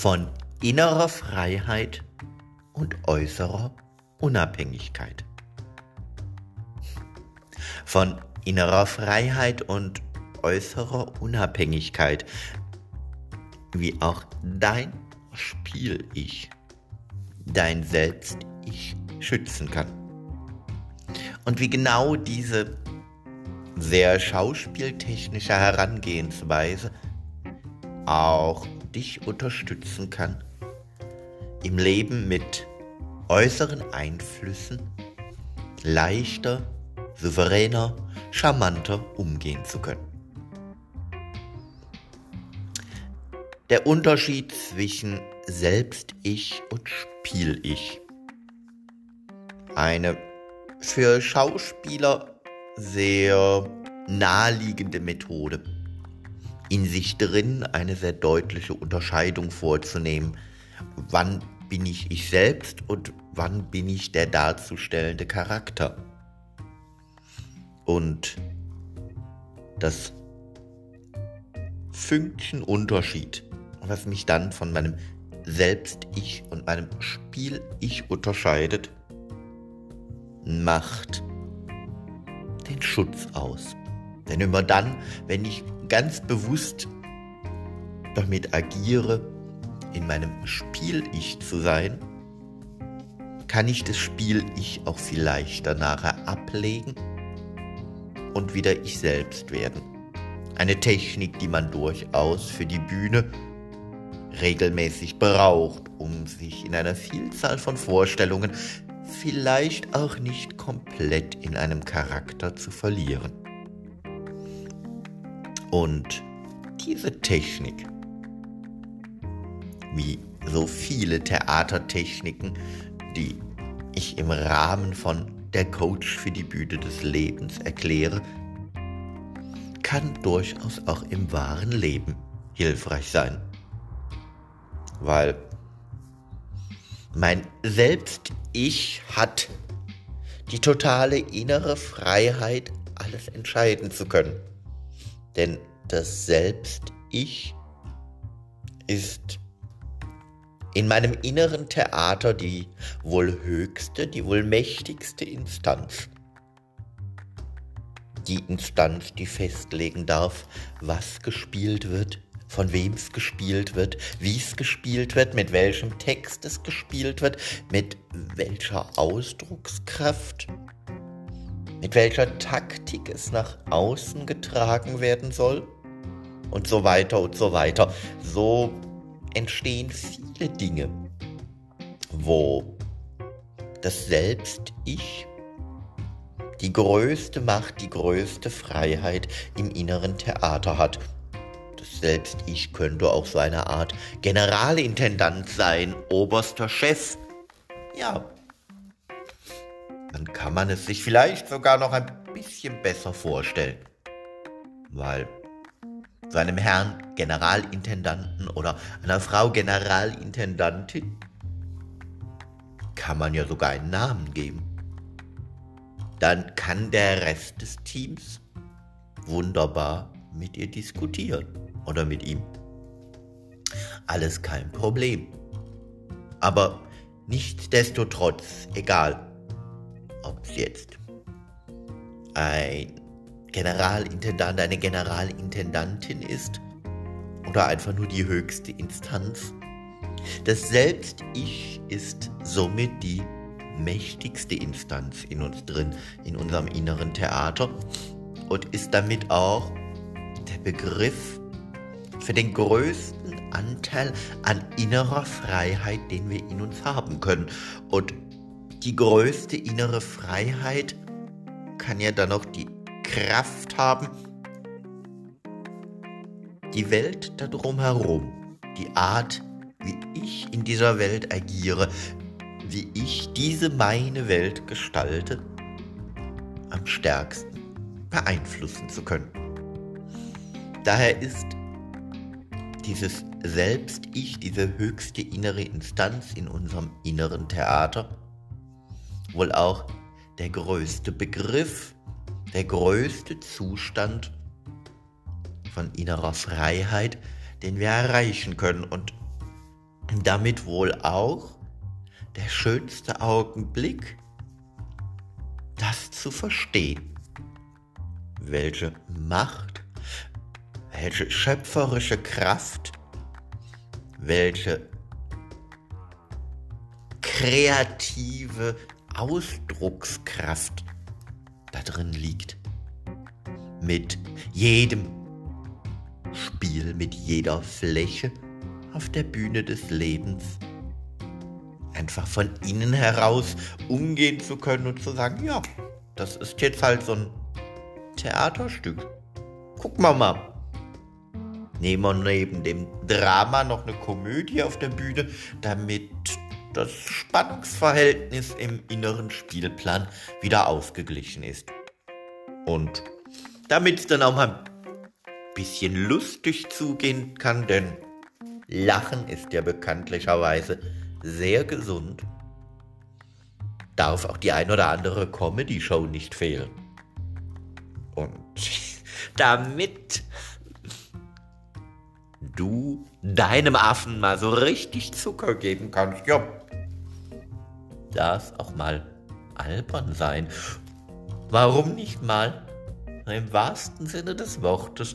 von innerer Freiheit und äußerer Unabhängigkeit. Von innerer Freiheit und äußerer Unabhängigkeit, wie auch dein Spiel-Ich, dein Selbst-Ich schützen kann. Und wie genau diese sehr schauspieltechnische Herangehensweise auch dich unterstützen kann, im Leben mit äußeren Einflüssen leichter, souveräner, charmanter umgehen zu können. Der Unterschied zwischen Selbst-Ich und Spiel-Ich. Eine für Schauspieler sehr naheliegende Methode in sich drin eine sehr deutliche Unterscheidung vorzunehmen. Wann bin ich ich selbst und wann bin ich der darzustellende Charakter? Und das Fünkchen Unterschied, was mich dann von meinem Selbst-Ich und meinem Spiel-Ich unterscheidet, macht den Schutz aus. Denn immer dann, wenn ich ganz bewusst damit agiere, in meinem Spiel-Ich zu sein, kann ich das Spiel-Ich auch viel leichter nachher ablegen und wieder ich selbst werden. Eine Technik, die man durchaus für die Bühne regelmäßig braucht, um sich in einer Vielzahl von Vorstellungen vielleicht auch nicht komplett in einem Charakter zu verlieren. Und diese Technik, wie so viele Theatertechniken, die ich im Rahmen von der Coach für die Bühne des Lebens erkläre, kann durchaus auch im wahren Leben hilfreich sein. Weil mein Selbst-Ich hat die totale innere Freiheit, alles entscheiden zu können. Denn das Selbst-Ich ist in meinem inneren Theater die wohl höchste, die wohl mächtigste Instanz. Die Instanz, die festlegen darf, was gespielt wird, von wem es gespielt wird, wie es gespielt wird, mit welchem Text es gespielt wird, mit welcher Ausdruckskraft mit welcher Taktik es nach außen getragen werden soll und so weiter und so weiter. So entstehen viele Dinge, wo das Selbst-Ich die größte Macht, die größte Freiheit im inneren Theater hat. Das Selbst-Ich könnte auch so eine Art Generalintendant sein, oberster Chef. Ja, dann kann man es sich vielleicht sogar noch ein bisschen besser vorstellen. Weil seinem Herrn Generalintendanten oder einer Frau Generalintendantin kann man ja sogar einen Namen geben. Dann kann der Rest des Teams wunderbar mit ihr diskutieren oder mit ihm. Alles kein Problem. Aber nichtsdestotrotz, egal, es jetzt ein Generalintendant, eine Generalintendantin ist oder einfach nur die höchste Instanz. Das Selbst-Ich ist somit die mächtigste Instanz in uns drin, in unserem inneren Theater und ist damit auch der Begriff für den größten Anteil an innerer Freiheit, den wir in uns haben können. Und die größte innere Freiheit kann ja dann auch die Kraft haben, die Welt darum herum, die Art, wie ich in dieser Welt agiere, wie ich diese meine Welt gestalte, am stärksten beeinflussen zu können. Daher ist dieses Selbst-Ich, diese höchste innere Instanz in unserem inneren Theater, wohl auch der größte Begriff, der größte Zustand von innerer Freiheit, den wir erreichen können. Und damit wohl auch der schönste Augenblick, das zu verstehen. Welche Macht, welche schöpferische Kraft, welche kreative Ausdruckskraft da drin liegt. Mit jedem Spiel, mit jeder Fläche auf der Bühne des Lebens. Einfach von innen heraus umgehen zu können und zu sagen, ja, das ist jetzt halt so ein Theaterstück. Guck mal mal. Nehmen wir neben dem Drama noch eine Komödie auf der Bühne, damit das Spannungsverhältnis im inneren Spielplan wieder ausgeglichen ist. Und damit es dann auch mal ein bisschen lustig zugehen kann, denn Lachen ist ja bekanntlicherweise sehr gesund, darf auch die ein oder andere Comedy-Show nicht fehlen. Und damit du deinem Affen mal so richtig Zucker geben kannst, ja, darf auch mal albern sein. Warum nicht mal, im wahrsten Sinne des Wortes,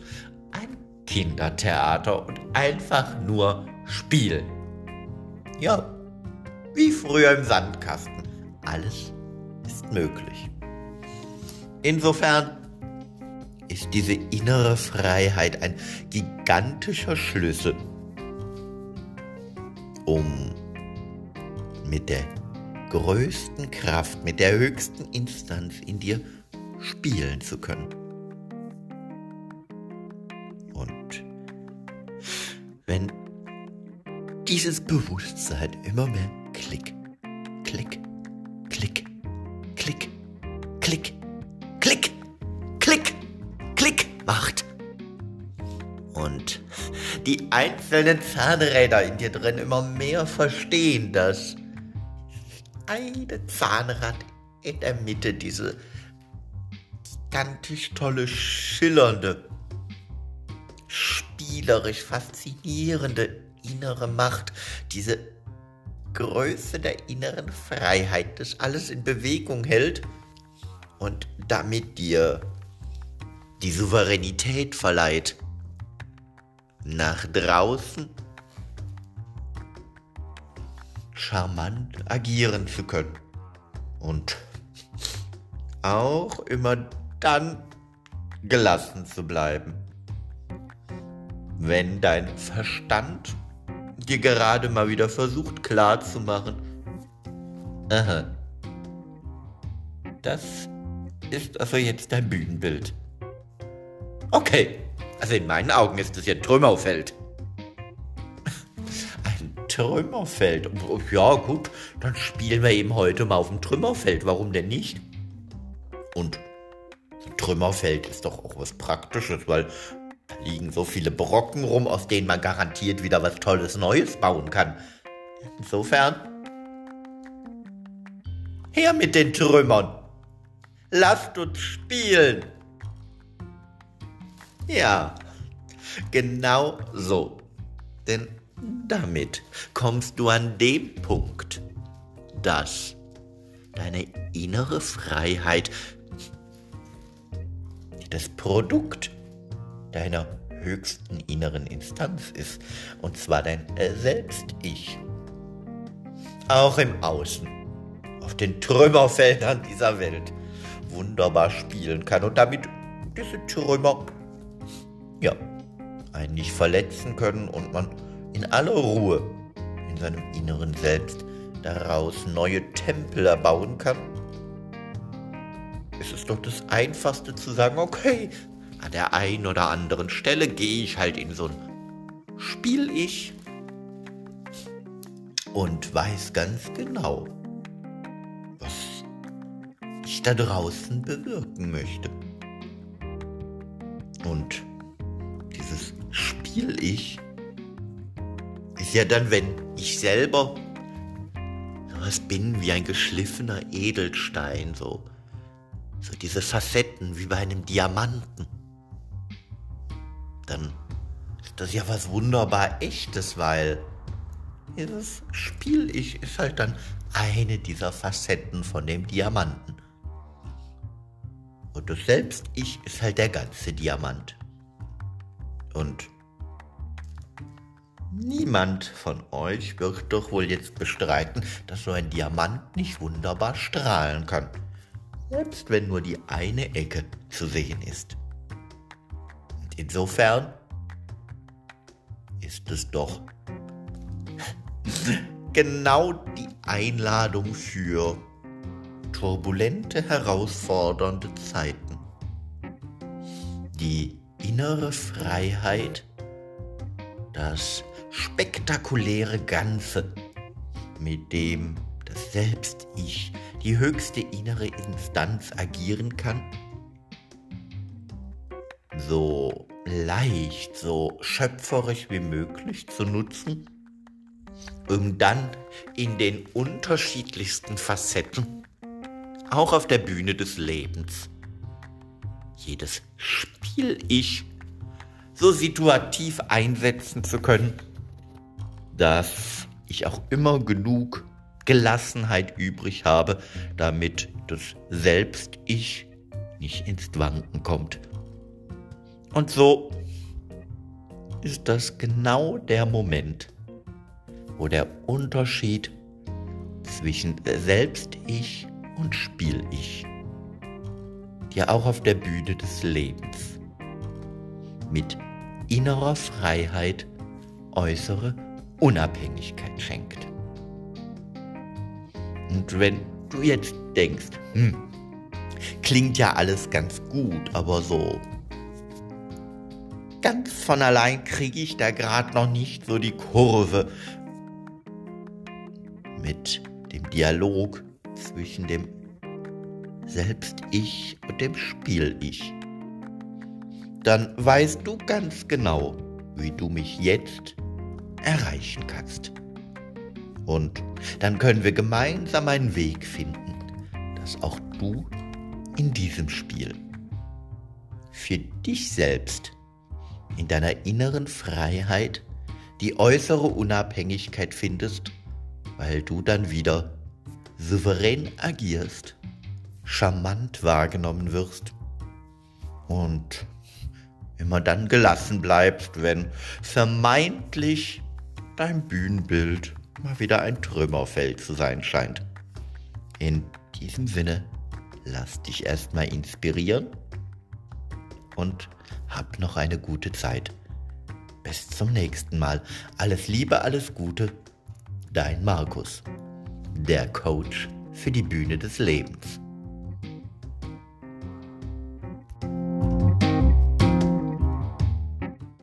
ein Kindertheater und einfach nur spielen? Ja, wie früher im Sandkasten. Alles ist möglich. Insofern ist diese innere Freiheit ein gigantischer Schlüssel, um mit der größten Kraft, mit der höchsten Instanz in dir spielen zu können. Und wenn dieses Bewusstsein immer mehr Klick, Klick, Klick, Klick, Klick, Klick, Klick, Klick macht. Und die einzelnen Zahnräder in dir drin immer mehr verstehen, dass eine Zahnrad in der Mitte diese gigantisch tolle, schillernde, spielerisch faszinierende innere Macht, diese Größe der inneren Freiheit, das alles in Bewegung hält und damit dir die Souveränität verleiht, nach draußen charmant agieren zu können. Und auch immer dann gelassen zu bleiben. Wenn dein Verstand dir gerade mal wieder versucht klarzumachen, aha, das ist also jetzt dein Bühnenbild. Okay, also in meinen Augen ist es ja Trümmerfeld. Trümmerfeld. Ja, gut, dann spielen wir eben heute mal auf dem Trümmerfeld. Warum denn nicht? Und Trümmerfeld ist doch auch was Praktisches, weil da liegen so viele Brocken rum, aus denen man garantiert wieder was Tolles Neues bauen kann. Insofern, her mit den Trümmern. Lasst uns spielen. Ja, genau so. Denn damit kommst du an dem Punkt, dass deine innere Freiheit das Produkt deiner höchsten inneren Instanz ist, und zwar dein Selbst-Ich. Auch im Außen, auf den Trümmerfeldern dieser Welt, wunderbar spielen kann und damit diese Trümmer, ja, einen nicht verletzen können und man in aller Ruhe in seinem inneren Selbst daraus neue Tempel erbauen kann? ist Es doch das Einfachste zu sagen, okay, an der einen oder anderen Stelle gehe ich halt in so ein Spiel-Ich und weiß ganz genau, was ich da draußen bewirken möchte. Und dieses Spiel-Ich ist ja dann, wenn ich selber sowas bin wie ein geschliffener Edelstein, so, so diese Facetten wie bei einem Diamanten, dann ist das ja was wunderbar echtes, weil dieses Spiel-Ich ist halt dann eine dieser Facetten von dem Diamanten. Und das Selbst-Ich ist halt der ganze Diamant. Und niemand von euch wird doch wohl jetzt bestreiten, dass so ein Diamant nicht wunderbar strahlen kann. Selbst wenn nur die eine Ecke zu sehen ist. Und insofern ist es doch genau die Einladung für turbulente, herausfordernde Zeiten. Die innere Freiheit, das spektakuläre Ganze, mit dem das Selbst-Ich, die höchste innere Instanz agieren kann, so leicht, so schöpferisch wie möglich zu nutzen, um dann in den unterschiedlichsten Facetten, auch auf der Bühne des Lebens, jedes Spiel-Ich so situativ einsetzen zu können, dass ich auch immer genug Gelassenheit übrig habe, damit das Selbst-Ich nicht ins Wanken kommt. Und so ist das genau der Moment, wo der Unterschied zwischen Selbst-Ich und Spiel-Ich dir auch auf der Bühne des Lebens mit innerer Freiheit äußere Unabhängigkeit schenkt. Und wenn du jetzt denkst, hm, klingt ja alles ganz gut, aber so ganz von allein kriege ich da gerade noch nicht so die Kurve mit dem Dialog zwischen dem Selbst-Ich und dem Spiel-Ich. Dann weißt du ganz genau, wie du mich jetzt erreichen kannst. Und dann können wir gemeinsam einen Weg finden, dass auch du in diesem Spiel für dich selbst in deiner inneren Freiheit die äußere Unabhängigkeit findest, weil du dann wieder souverän agierst, charmant wahrgenommen wirst und immer dann gelassen bleibst, wenn vermeintlich dein Bühnenbild mal wieder ein Trümmerfeld zu sein scheint. In diesem Sinne, lass dich erstmal inspirieren und hab noch eine gute Zeit. Bis zum nächsten Mal. Alles Liebe, alles Gute. Dein Markus, der Coach für die Bühne des Lebens.